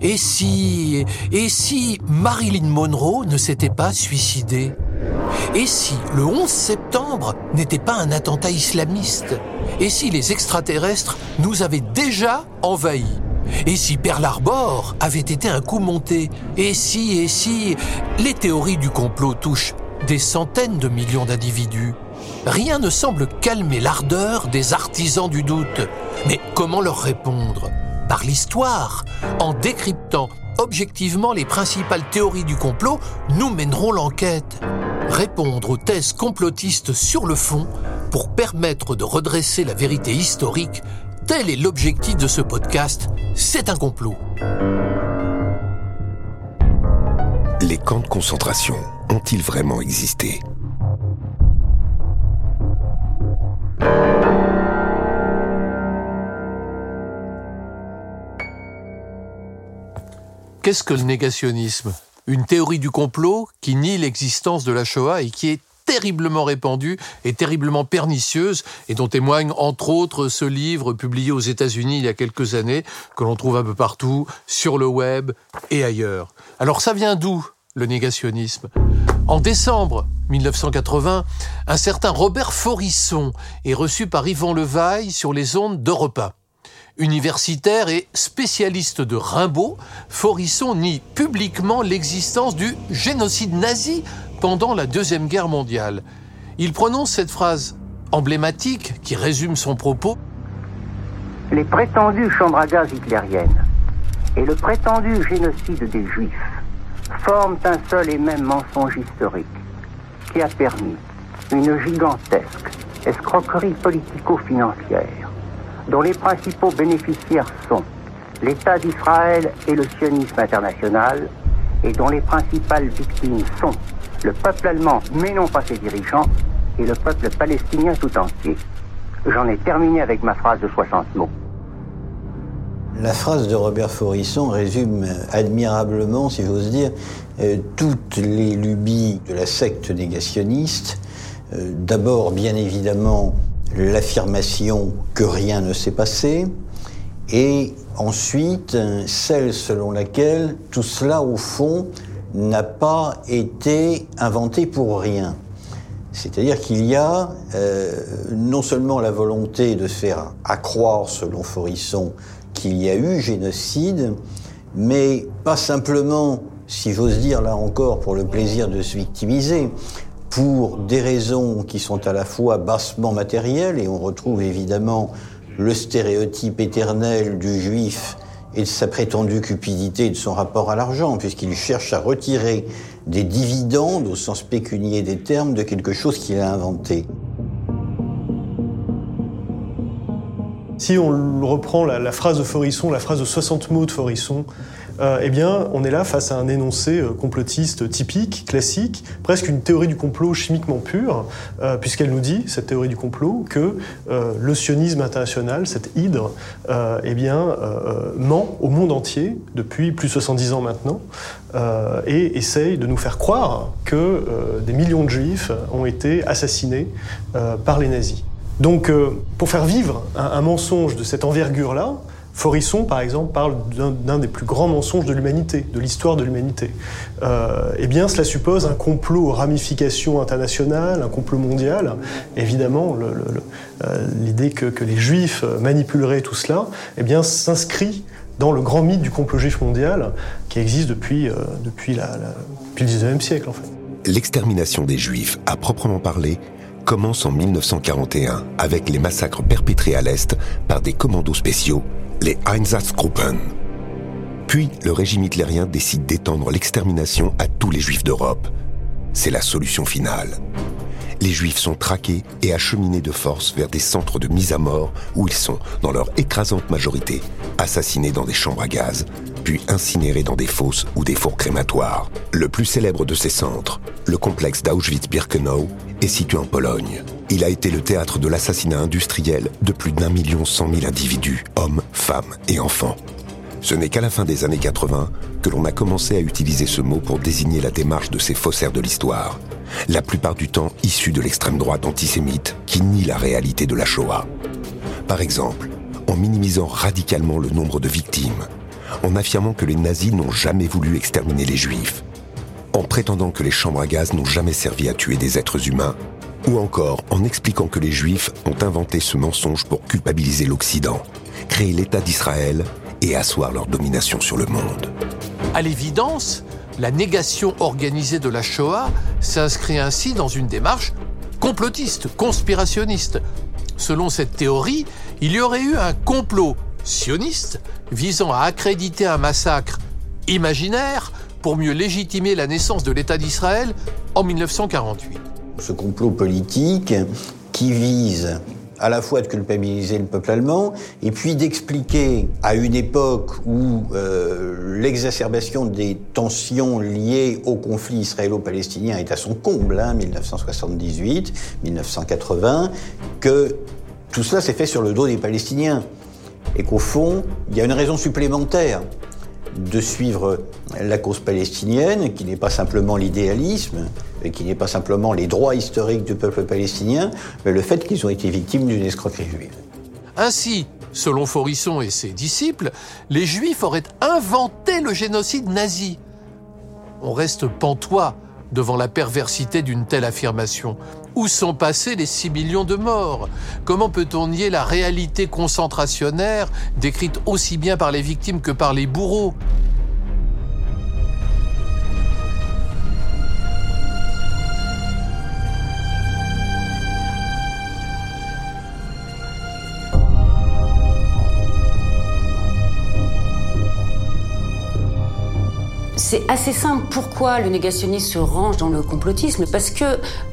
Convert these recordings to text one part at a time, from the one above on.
Et si, et si Marilyn Monroe ne s'était pas suicidée? Et si le 11 septembre n'était pas un attentat islamiste? Et si les extraterrestres nous avaient déjà envahis? Et si Pearl Harbor avait été un coup monté? Et si, et si, les théories du complot touchent des centaines de millions d'individus? Rien ne semble calmer l'ardeur des artisans du doute. Mais comment leur répondre? Par l'histoire, en décryptant objectivement les principales théories du complot, nous mènerons l'enquête. Répondre aux thèses complotistes sur le fond pour permettre de redresser la vérité historique Tel est l'objectif de ce podcast. C'est un complot. Les camps de concentration ont-ils vraiment existé? Qu'est-ce que le négationnisme? Une théorie du complot qui nie l'existence de la Shoah et qui est terriblement répandue et terriblement pernicieuse, et dont témoigne entre autres ce livre publié aux États-Unis il y a quelques années, que l'on trouve un peu partout, sur le web et ailleurs. Alors ça vient d'où le négationnisme? En décembre 1980, un certain Robert Forisson est reçu par Yvan Levaille sur les ondes d'Europa. Universitaire et spécialiste de Rimbaud, Forisson nie publiquement l'existence du génocide nazi pendant la Deuxième Guerre mondiale. Il prononce cette phrase emblématique qui résume son propos. Les prétendues chambres à gaz hitlériennes et le prétendu génocide des Juifs forment un seul et même mensonge historique qui a permis une gigantesque escroquerie politico-financière dont les principaux bénéficiaires sont l'État d'Israël et le sionisme international et dont les principales victimes sont le peuple allemand, mais non pas ses dirigeants, et le peuple palestinien tout entier. J'en ai terminé avec ma phrase de 60 mots. La phrase de Robert Forisson résume admirablement, si j'ose dire, euh, toutes les lubies de la secte négationniste. Euh, d'abord, bien évidemment, l'affirmation que rien ne s'est passé, et ensuite, celle selon laquelle tout cela, au fond, n'a pas été inventé pour rien. C'est-à-dire qu'il y a euh, non seulement la volonté de faire accroire, selon Forisson, qu'il y a eu génocide, mais pas simplement, si j'ose dire là encore, pour le plaisir de se victimiser, pour des raisons qui sont à la fois bassement matérielles, et on retrouve évidemment le stéréotype éternel du juif et de sa prétendue cupidité et de son rapport à l'argent, puisqu'il cherche à retirer des dividendes, au sens pécunier des termes, de quelque chose qu'il a inventé. Si on reprend la, la, phrase de Forisson, la phrase de 60 mots de Forisson, euh, eh bien, on est là face à un énoncé euh, complotiste typique, classique, presque une théorie du complot chimiquement pure, euh, puisqu'elle nous dit, cette théorie du complot, que le sionisme international, cette hydre, eh bien, ment au monde entier depuis plus de 70 ans maintenant, et essaye de nous faire croire que des millions de juifs ont été assassinés par les nazis. Donc, pour faire vivre un mensonge de cette envergure-là, Forisson, par exemple, parle d'un des plus grands mensonges de l'humanité, de l'histoire de l'humanité. Euh, eh bien, cela suppose un complot aux ramifications internationales, un complot mondial. Évidemment, euh, l'idée que, les Juifs manipuleraient tout cela, eh bien, s'inscrit dans le grand mythe du complot juif mondial qui existe euh, depuis le 19e siècle, en fait. L'extermination des Juifs, à proprement parler, commence en 1941 avec les massacres perpétrés à l'Est par des commandos spéciaux les Einsatzgruppen. Puis le régime hitlérien décide d'étendre l'extermination à tous les juifs d'Europe. C'est la solution finale. Les juifs sont traqués et acheminés de force vers des centres de mise à mort où ils sont, dans leur écrasante majorité, assassinés dans des chambres à gaz, incinérés dans des fosses ou des fours crématoires. Le plus célèbre de ces centres, le complexe d'Auschwitz-Birkenau, est situé en Pologne. Il a été le théâtre de l'assassinat industriel de plus d'un million cent mille individus, hommes, femmes et enfants. Ce n'est qu'à la fin des années 80 que l'on a commencé à utiliser ce mot pour désigner la démarche de ces faussaires de l'histoire, la plupart du temps issus de l'extrême droite antisémite qui nie la réalité de la Shoah. Par exemple, en minimisant radicalement le nombre de victimes, en affirmant que les nazis n'ont jamais voulu exterminer les juifs, en prétendant que les chambres à gaz n'ont jamais servi à tuer des êtres humains, ou encore en expliquant que les juifs ont inventé ce mensonge pour culpabiliser l'Occident, créer l'État d'Israël et asseoir leur domination sur le monde. À l'évidence, la négation organisée de la Shoah s'inscrit ainsi dans une démarche complotiste, conspirationniste. Selon cette théorie, il y aurait eu un complot sioniste visant à accréditer un massacre imaginaire pour mieux légitimer la naissance de l'État d'Israël en 1948. Ce complot politique qui vise à la fois de culpabiliser le peuple allemand et puis d'expliquer à une époque où euh, l'exacerbation des tensions liées au conflit israélo-palestinien est à son comble, hein, 1978, 1980, que tout cela s'est fait sur le dos des Palestiniens et qu'au fond, il y a une raison supplémentaire de suivre la cause palestinienne, qui n'est pas simplement l'idéalisme, qui n'est pas simplement les droits historiques du peuple palestinien, mais le fait qu'ils ont été victimes d'une escroquerie juive. Ainsi, selon Forisson et ses disciples, les Juifs auraient inventé le génocide nazi. On reste pantois devant la perversité d'une telle affirmation. Où sont passés les 6 millions de morts? Comment peut-on nier la réalité concentrationnaire décrite aussi bien par les victimes que par les bourreaux? C'est assez simple. Pourquoi le négationnisme se range dans le complotisme? Parce que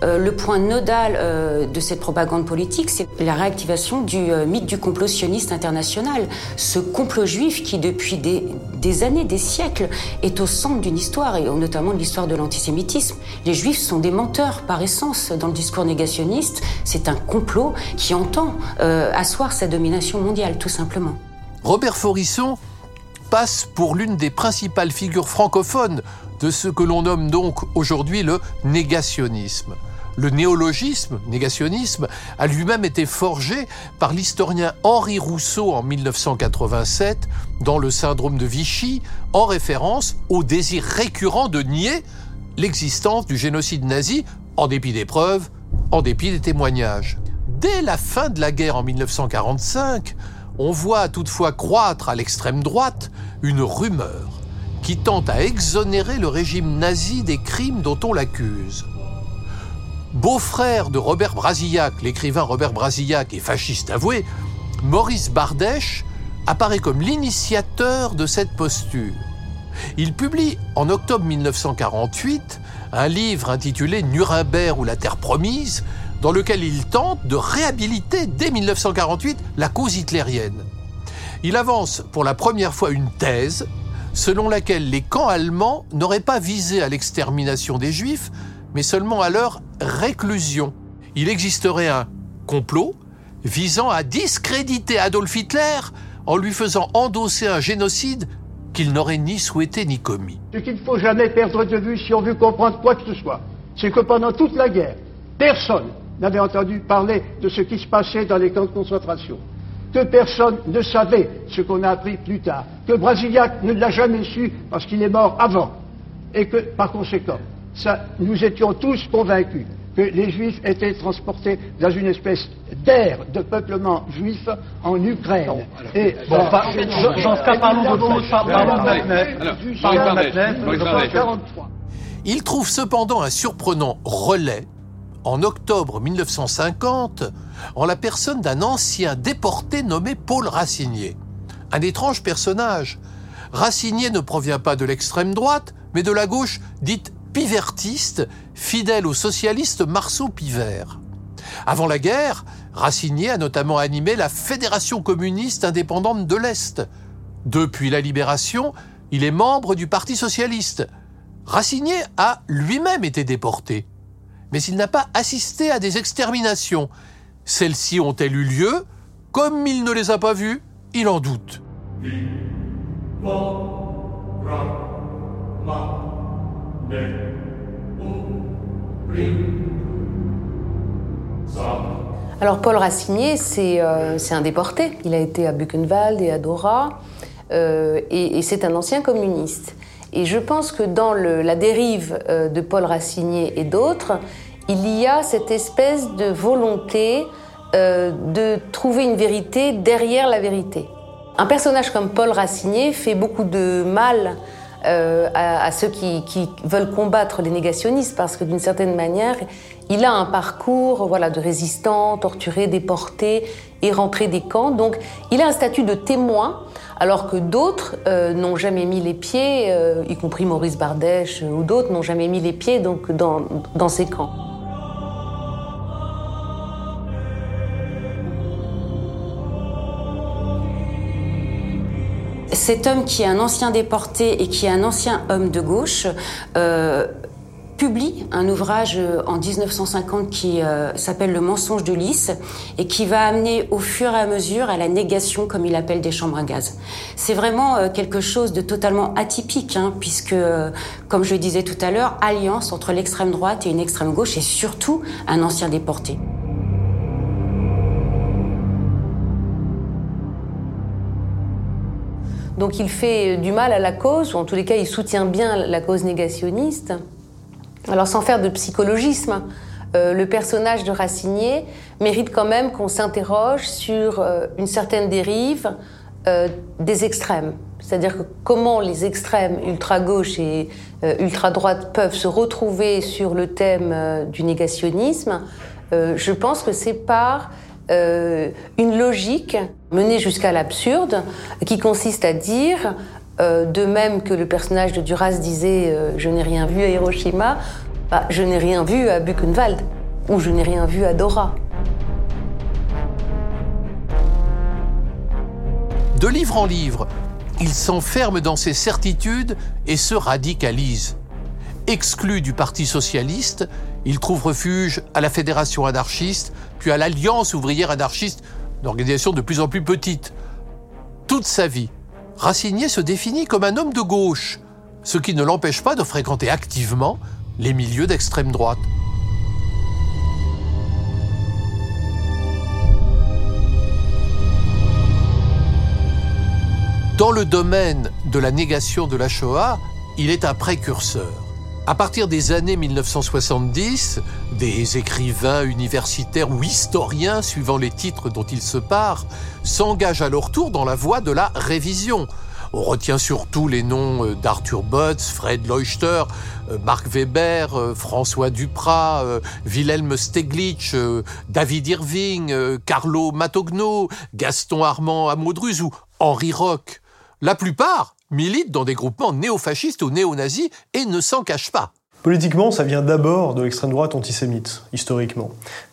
euh, le point nodal euh, de cette propagande politique, c'est la réactivation du euh, mythe du complot sioniste international. Ce complot juif qui, depuis des, des années, des siècles, est au centre d'une histoire, et notamment de l'histoire de l'antisémitisme. Les juifs sont des menteurs par essence dans le discours négationniste. C'est un complot qui entend asseoir sa domination mondiale, tout simplement. Robert Forisson passe pour l'une des principales figures francophones de ce que l'on nomme donc aujourd'hui le négationnisme. Le néologisme, négationnisme, a lui-même été forgé par l'historien Henri Rousseau en 1987 dans le syndrome de Vichy, en référence au désir récurrent de nier l'existence du génocide nazi, en dépit des preuves, en dépit des témoignages. Dès la fin de la guerre en 1945, on voit toutefois croître à l'extrême droite une rumeur qui tente à exonérer le régime nazi des crimes dont on l'accuse. Beau-frère de Robert Brasillac, l'écrivain Robert Brasillac est fasciste avoué, Maurice Bardèche apparaît comme l'initiateur de cette posture. Il publie en octobre 1948 un livre intitulé Nuremberg ou la Terre promise, dans lequel il tente de réhabiliter dès 1948 la cause hitlérienne. Il avance pour la première fois une thèse selon laquelle les camps allemands n'auraient pas visé à l'extermination des juifs, mais seulement à leur réclusion. Il existerait un complot visant à discréditer Adolf Hitler en lui faisant endosser un génocide qu'il n'aurait ni souhaité ni commis. Ce qu'il ne faut jamais perdre de vue si on veut comprendre quoi que ce soit, c'est que pendant toute la guerre, personne n'avait entendu parler de ce qui se passait dans les camps de concentration, que personne ne savait ce qu'on a appris plus tard, que Brasillac ne l'a jamais su parce qu'il est mort avant, et que, par conséquent, ça, nous étions tous convaincus que les Juifs étaient transportés dans une espèce d'air de peuplement juif en Ukraine. et bon, dans ce cas, parlons de Il trouve cependant un surprenant relais en octobre 1950 en la personne d'un ancien déporté nommé Paul Racinier. Un étrange personnage. Racinier ne provient pas de l'extrême droite, mais de la gauche dite pivertiste, fidèle au socialiste Marceau Pivert. Avant la guerre, Racinier a notamment animé la Fédération communiste indépendante de l'Est. Depuis la libération, il est membre du Parti socialiste. Racinier a lui-même été déporté mais il n'a pas assisté à des exterminations. Celles-ci ont-elles eu lieu Comme il ne les a pas vues, il en doute. Alors Paul Racinier, c'est euh, un déporté. Il a été à Buchenwald et à Dora. et, c'est un ancien communiste. Et je pense que dans la dérive de Paul Racinier et d'autres, il y a cette espèce de volonté de trouver une vérité derrière la vérité. Un personnage comme Paul Racinier fait beaucoup de mal euh, à, ceux qui, veulent combattre les négationnistes parce que d'une certaine manière, il a un parcours voilà, de résistant, torturé, déporté et rentré des camps. Donc il a un statut de témoin alors que d'autres euh, n'ont jamais mis les pieds, euh, y compris Maurice Bardèche ou d'autres, n'ont jamais mis les pieds donc, dans, dans ces camps. cet homme qui est un ancien déporté et qui est un ancien homme de gauche euh, publie un ouvrage euh, en 1950 qui euh, s'appelle Le mensonge de Lys et qui va amener au fur et à mesure à la négation, comme il appelle, des chambres à gaz. C'est vraiment quelque chose de totalement atypique, hein, puisque, comme je le disais tout à l'heure, alliance entre l'extrême droite et une extrême gauche et surtout un ancien déporté. Donc il fait du mal à la cause, ou en tous les cas il soutient bien la cause négationniste. Alors sans faire de psychologisme, euh, le personnage de Racinier mérite quand même qu'on s'interroge sur euh, une certaine dérive euh, des extrêmes. C'est-à-dire que comment les extrêmes ultra-gauche et ultra-droite peuvent se retrouver sur le thème du négationnisme. je pense que c'est par une logique menée jusqu'à l'absurde qui consiste à dire, euh, de même que le personnage de Duras disait euh, Je n'ai rien vu à Hiroshima, bah, je n'ai rien vu à Buchenwald ou je n'ai rien vu à Dora. De livre en livre, il s'enferme dans ses certitudes et se radicalise. Exclu du Parti socialiste, il trouve refuge à la Fédération anarchiste, puis à l'Alliance ouvrière anarchiste, une de plus en plus petite. Toute sa vie, Racinier se définit comme un homme de gauche, ce qui ne l'empêche pas de fréquenter activement les milieux d'extrême droite. Dans le domaine de la négation de la Shoah, il est un précurseur. À partir des années 1970, des écrivains universitaires ou historiens, suivant les titres dont ils se parent, s'engagent à leur tour dans la voie de la révision. On retient surtout les noms euh, d'Arthur Botz, Fred Leuchter, euh, Marc Weber, euh, François Duprat, Wilhelm Steglitsch, David Irving, Carlo Matogno, Gaston Armand Amodruz ou Henri Roch. La plupart milite dans des groupements néofascistes ou néo-nazis et ne s'en cache pas. Politiquement, ça vient d'abord de l'extrême droite antisémite, historiquement.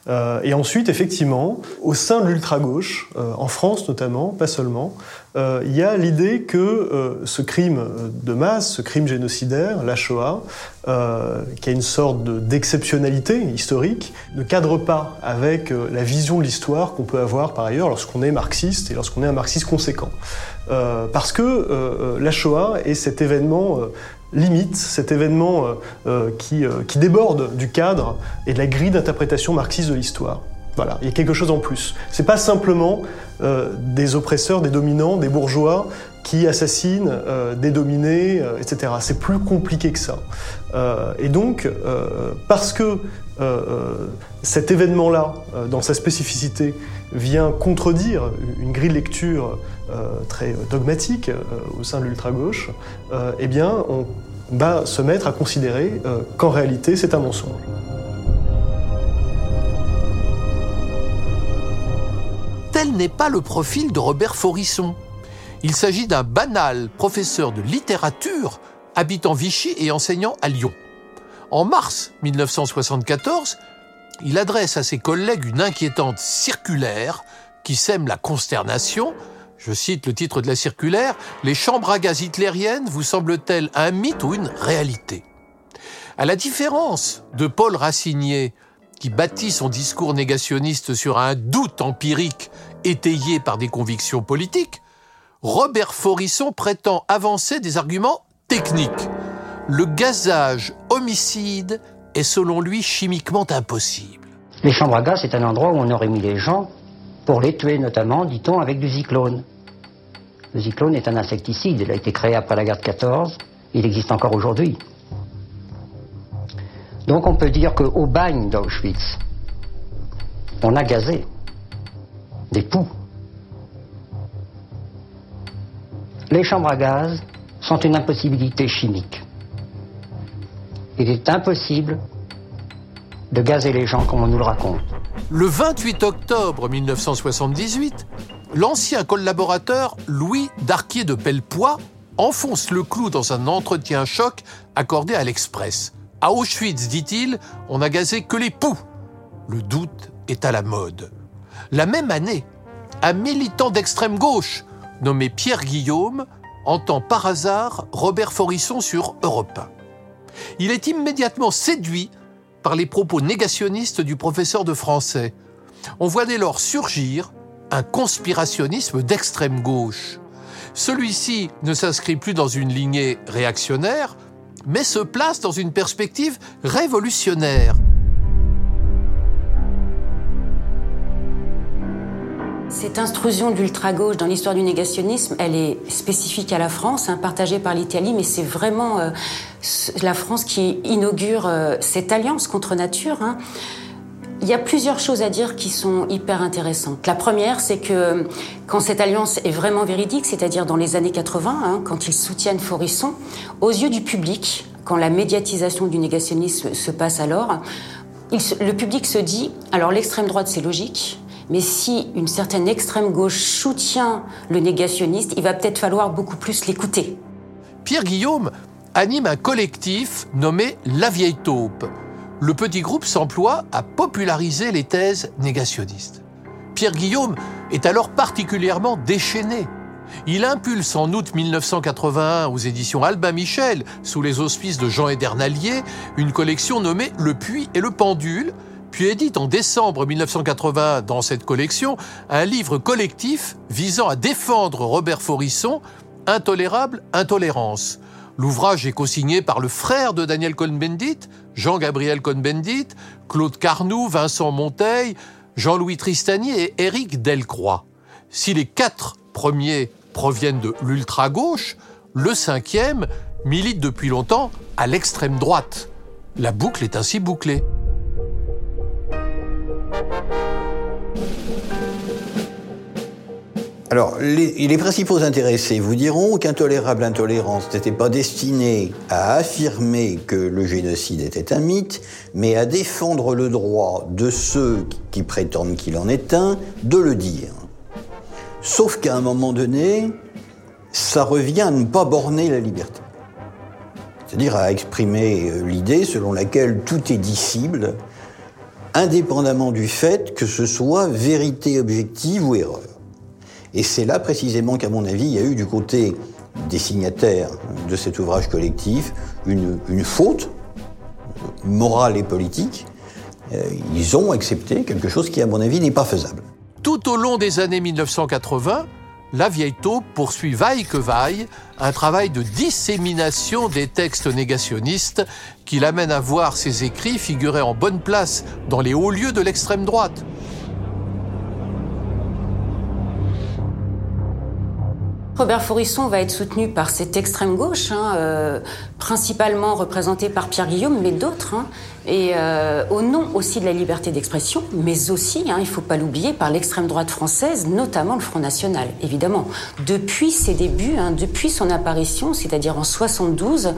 Euh, et ensuite, effectivement, au sein de l'ultra-gauche, euh, en France notamment, pas seulement, euh, il y a l'idée que ce crime de masse, ce crime génocidaire, la Shoah, qui a une sorte d'exceptionnalité historique, ne cadre pas avec la vision de l'histoire qu'on peut avoir par ailleurs lorsqu'on est marxiste et lorsqu'on est un marxiste conséquent. parce que la Shoah est cet événement limite cet événement euh, euh, qui, euh, qui, déborde du cadre et de la grille d'interprétation marxiste de l'histoire. Voilà, il y a quelque chose en plus. C'est pas simplement des oppresseurs, des dominants, des bourgeois qui assassinent des dominés, etc. C'est plus compliqué que ça. et donc, parce que cet événement-là, dans sa spécificité, vient contredire une grille de lecture euh, très dogmatique euh, au sein de l'ultra-gauche, euh, eh bien, on va se mettre à considérer qu'en réalité, c'est un mensonge. Tel n'est pas le profil de Robert Forisson. Il s'agit d'un banal professeur de littérature habitant Vichy et enseignant à Lyon. En mars 1974, il adresse à ses collègues une inquiétante circulaire qui sème la consternation. Je cite le titre de la circulaire, Les chambres à gaz hitlériennes vous semblent-elles un mythe ou une réalité? À la différence de Paul Racinier, qui bâtit son discours négationniste sur un doute empirique étayé par des convictions politiques, Robert Forisson prétend avancer des arguments techniques. Le gazage homicide est selon lui chimiquement impossible. Les chambres à gaz, c'est un endroit où on aurait mis les gens pour les tuer, notamment, dit-on, avec du cyclone. Le cyclone est un insecticide. Il a été créé après la guerre de 14. Il existe encore aujourd'hui. Donc on peut dire qu'au bagne d'Auschwitz, on a gazé des poux. Les chambres à gaz sont une impossibilité chimique. Il est impossible de gazer les gens comme on nous le raconte. Le 28 octobre 1978, l'ancien collaborateur Louis Darquier de Pellepoix enfonce le clou dans un entretien choc accordé à l'Express. À Auschwitz, dit-il, on n'a gazé que les poux. Le doute est à la mode. La même année, un militant d'extrême gauche nommé Pierre Guillaume entend par hasard Robert Forisson sur Europe 1. Il est immédiatement séduit par les propos négationnistes du professeur de français. On voit dès lors surgir un conspirationnisme d'extrême gauche. Celui-ci ne s'inscrit plus dans une lignée réactionnaire, mais se place dans une perspective révolutionnaire. Cette intrusion d'ultra-gauche dans l'histoire du négationnisme, elle est spécifique à la France, hein, partagée par l'Italie, mais c'est vraiment euh, la France qui inaugure euh, cette alliance contre nature. Hein. Il y a plusieurs choses à dire qui sont hyper intéressantes. La première, c'est que quand cette alliance est vraiment véridique, c'est-à-dire dans les années 80, hein, quand ils soutiennent Forisson, aux yeux du public, quand la médiatisation du négationnisme se passe alors, le public se dit, alors l'extrême droite c'est logique, mais si une certaine extrême gauche soutient le négationniste, il va peut-être falloir beaucoup plus l'écouter. Pierre Guillaume anime un collectif nommé La Vieille Taupe. Le petit groupe s'emploie à populariser les thèses négationnistes. Pierre Guillaume est alors particulièrement déchaîné. Il impulse en août 1981 aux éditions Albin Michel, sous les auspices de Jean Edernalier, une collection nommée Le Puits et le Pendule, puis édite en décembre 1980 dans cette collection un livre collectif visant à défendre Robert Forisson, Intolérable intolérance. L'ouvrage est co-signé par le frère de Daniel Cohn-Bendit, Jean-Gabriel Cohn-Bendit, Claude Carnoux, Vincent Monteil, Jean-Louis Tristani et Éric Delcroix. Si les quatre premiers proviennent de l'ultra-gauche, le cinquième milite depuis longtemps à l'extrême droite. La boucle est ainsi bouclée. Alors, les, principaux intéressés vous diront qu'intolérable intolérance n'était pas destiné à affirmer que le génocide était un mythe, mais à défendre le droit de ceux qui prétendent qu'il en est un de le dire. Sauf qu'à un moment donné, ça revient à ne pas borner la liberté. C'est-à-dire à exprimer euh, l'idée selon laquelle tout est dissible, indépendamment du fait que ce soit vérité objective ou erreur. Et c'est là précisément qu'à mon avis, il y a eu du côté des signataires de cet ouvrage collectif une, faute morale et politique. Euh, ils ont accepté quelque chose qui, à mon avis, n'est pas faisable. Tout au long des années 1980, la vieille taupe poursuit vaille que vaille un travail de dissémination des textes négationnistes qui l'amène à voir ses écrits figurer en bonne place dans les hauts lieux de l'extrême droite. Robert Forisson va être soutenu par cette extrême gauche, hein, euh, principalement représentée par Pierre Guillaume, mais d'autres, hein, et euh, au nom aussi de la liberté d'expression, mais aussi, hein, il ne faut pas l'oublier, par l'extrême droite française, notamment le Front National, évidemment. Depuis ses débuts, depuis son apparition, c'est-à-dire en 72,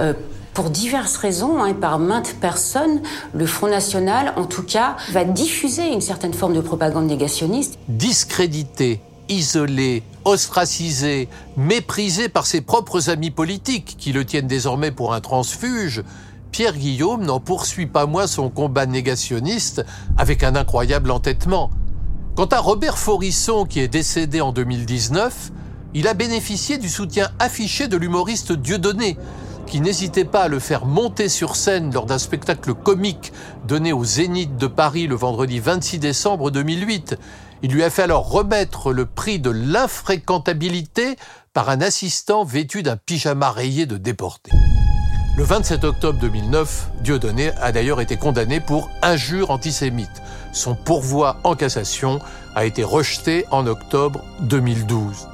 euh, pour diverses raisons et par maintes personnes, le Front National, en tout cas, va diffuser une certaine forme de propagande négationniste. Discrédité isolé, ostracisé, méprisé par ses propres amis politiques qui le tiennent désormais pour un transfuge, Pierre Guillaume n'en poursuit pas moins son combat négationniste avec un incroyable entêtement. Quant à Robert Forisson, qui est décédé en 2019, il a bénéficié du soutien affiché de l'humoriste Dieudonné, qui n'hésitait pas à le faire monter sur scène lors d'un spectacle comique donné au Zénith de Paris le vendredi 26 décembre 2008 il lui a fait alors remettre le prix de l'infréquentabilité par un assistant vêtu d'un pyjama rayé de déporté. Le 27 octobre 2009, Dieudonné a d'ailleurs été condamné pour injure antisémite. Son pourvoi en cassation a été rejeté en octobre 2012.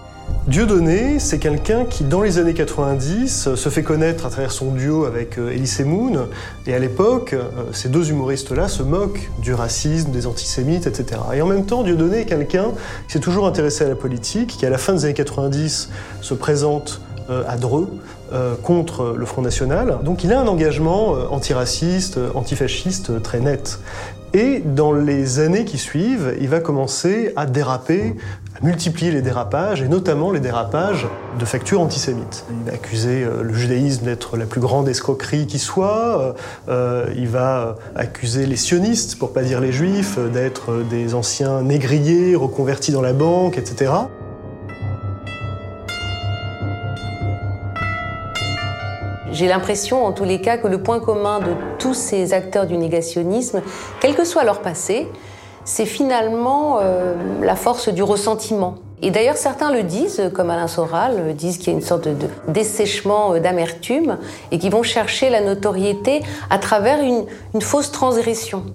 Dieudonné, c'est quelqu'un qui, dans les années 90, se fait connaître à travers son duo avec euh, Elise Moon. Et à l'époque, euh, ces deux humoristes-là se moquent du racisme, des antisémites, etc. Et en même temps, Dieudonné est quelqu'un qui s'est toujours intéressé à la politique, qui à la fin des années 90 se présente euh, à Dreux contre le Front National. Donc il a un engagement antiraciste, antifasciste très net. Et dans les années qui suivent, il va commencer à déraper, à multiplier les dérapages, et notamment les dérapages de factures antisémites. Il va accuser euh, le judaïsme d'être la plus grande escroquerie qui soit, euh, euh, il va accuser les sionistes, pour pas dire les juifs, d'être des anciens négriers reconvertis dans la banque, etc. J'ai l'impression, en tous les cas, que le point commun de tous ces acteurs du négationnisme, quel que soit leur passé, c'est finalement euh, la force du ressentiment. Et d'ailleurs, certains le disent, comme Alain Soral, disent qu'il y a une sorte de, dessèchement euh, d'amertume et qui vont chercher la notoriété à travers une fausse transgression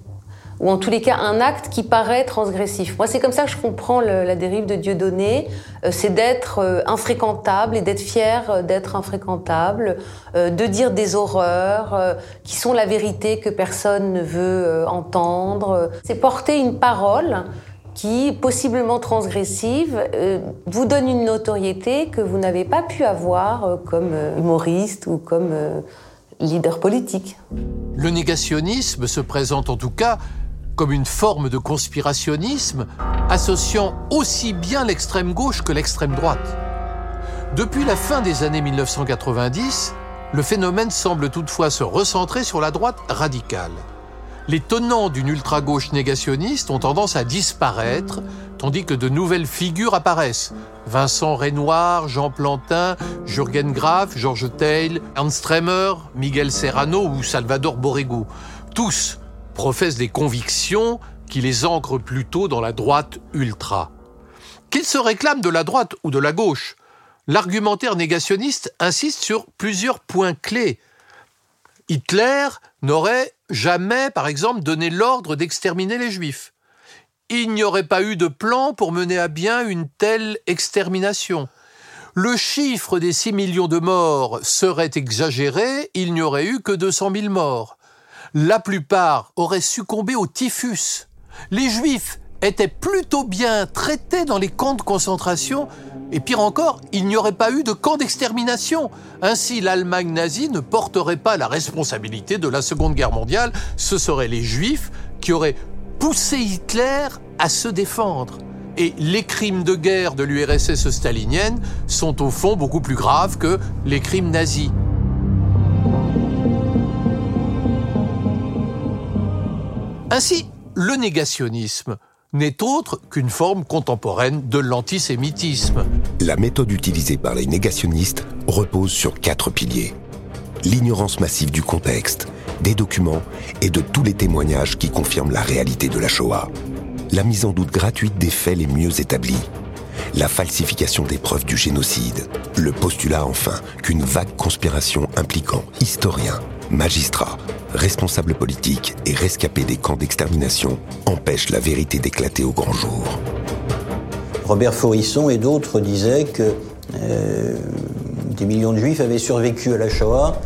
ou en tous les cas un acte qui paraît transgressif. Moi, c'est comme ça que je comprends la dérive de Dieudonné, euh, c'est d'être euh, infréquentable et d'être fier euh, d'être infréquentable, de dire des horreurs qui sont la vérité que personne ne veut entendre. C'est porter une parole qui, possiblement transgressive, vous donne une notoriété que vous n'avez pas pu avoir comme humoriste ou comme leader politique. Le négationnisme se présente en tout cas comme une forme de conspirationnisme associant aussi bien l'extrême gauche que l'extrême droite. Depuis la fin des années 1990, le phénomène semble toutefois se recentrer sur la droite radicale. Les tenants d'une ultra-gauche négationniste ont tendance à disparaître, tandis que de nouvelles figures apparaissent. Vincent Renoir, Jean Plantin, Jürgen Graf, Georges Teil, Ernst Stremer, Miguel Serrano ou Salvador Borrego. Tous professent des convictions qui les ancrent plutôt dans la droite ultra. Qu'ils se réclament de la droite ou de la gauche, l'argumentaire négationniste insiste sur plusieurs points clés. Hitler n'aurait jamais, par exemple, donné l'ordre d'exterminer les juifs. Il n'y aurait pas eu de plan pour mener à bien une telle extermination. Le chiffre des 6 millions de morts serait exagéré, il n'y aurait eu que 200 000 morts la plupart auraient succombé au typhus. Les juifs étaient plutôt bien traités dans les camps de concentration, et pire encore, il n'y aurait pas eu de camp d'extermination. Ainsi, l'Allemagne nazie ne porterait pas la responsabilité de la Seconde Guerre mondiale, ce seraient les juifs qui auraient poussé Hitler à se défendre. Et les crimes de guerre de l'URSS stalinienne sont au fond beaucoup plus graves que les crimes nazis. Ainsi, le négationnisme n'est autre qu'une forme contemporaine de l'antisémitisme. La méthode utilisée par les négationnistes repose sur quatre piliers. L'ignorance massive du contexte, des documents et de tous les témoignages qui confirment la réalité de la Shoah. La mise en doute gratuite des faits les mieux établis. La falsification des preuves du génocide. Le postulat enfin qu'une vague conspiration impliquant historiens, magistrats, responsables politiques et rescapés des camps d'extermination empêchent la vérité d'éclater au grand jour. Robert Forisson et d'autres disaient que euh, des millions de juifs avaient survécu à la Shoah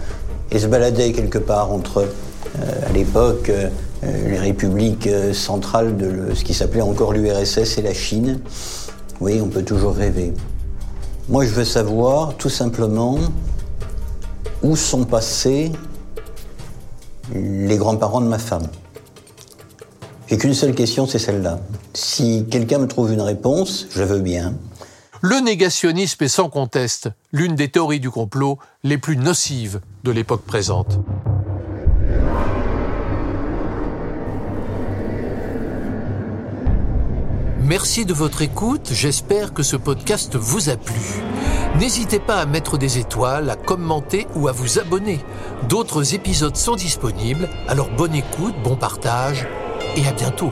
et se baladaient quelque part entre, euh, à l'époque, euh, les républiques centrales de ce qui s'appelait encore l'URSS et la Chine. Oui, on peut toujours rêver. Moi, je veux savoir tout simplement où sont passés les grands-parents de ma femme. J'ai qu'une seule question, c'est celle-là. Si quelqu'un me trouve une réponse, je veux bien. Le négationnisme est sans conteste l'une des théories du complot les plus nocives de l'époque présente. Merci de votre écoute, j'espère que ce podcast vous a plu. N'hésitez pas à mettre des étoiles, à commenter ou à vous abonner. D'autres épisodes sont disponibles, alors bonne écoute, bon partage et à bientôt.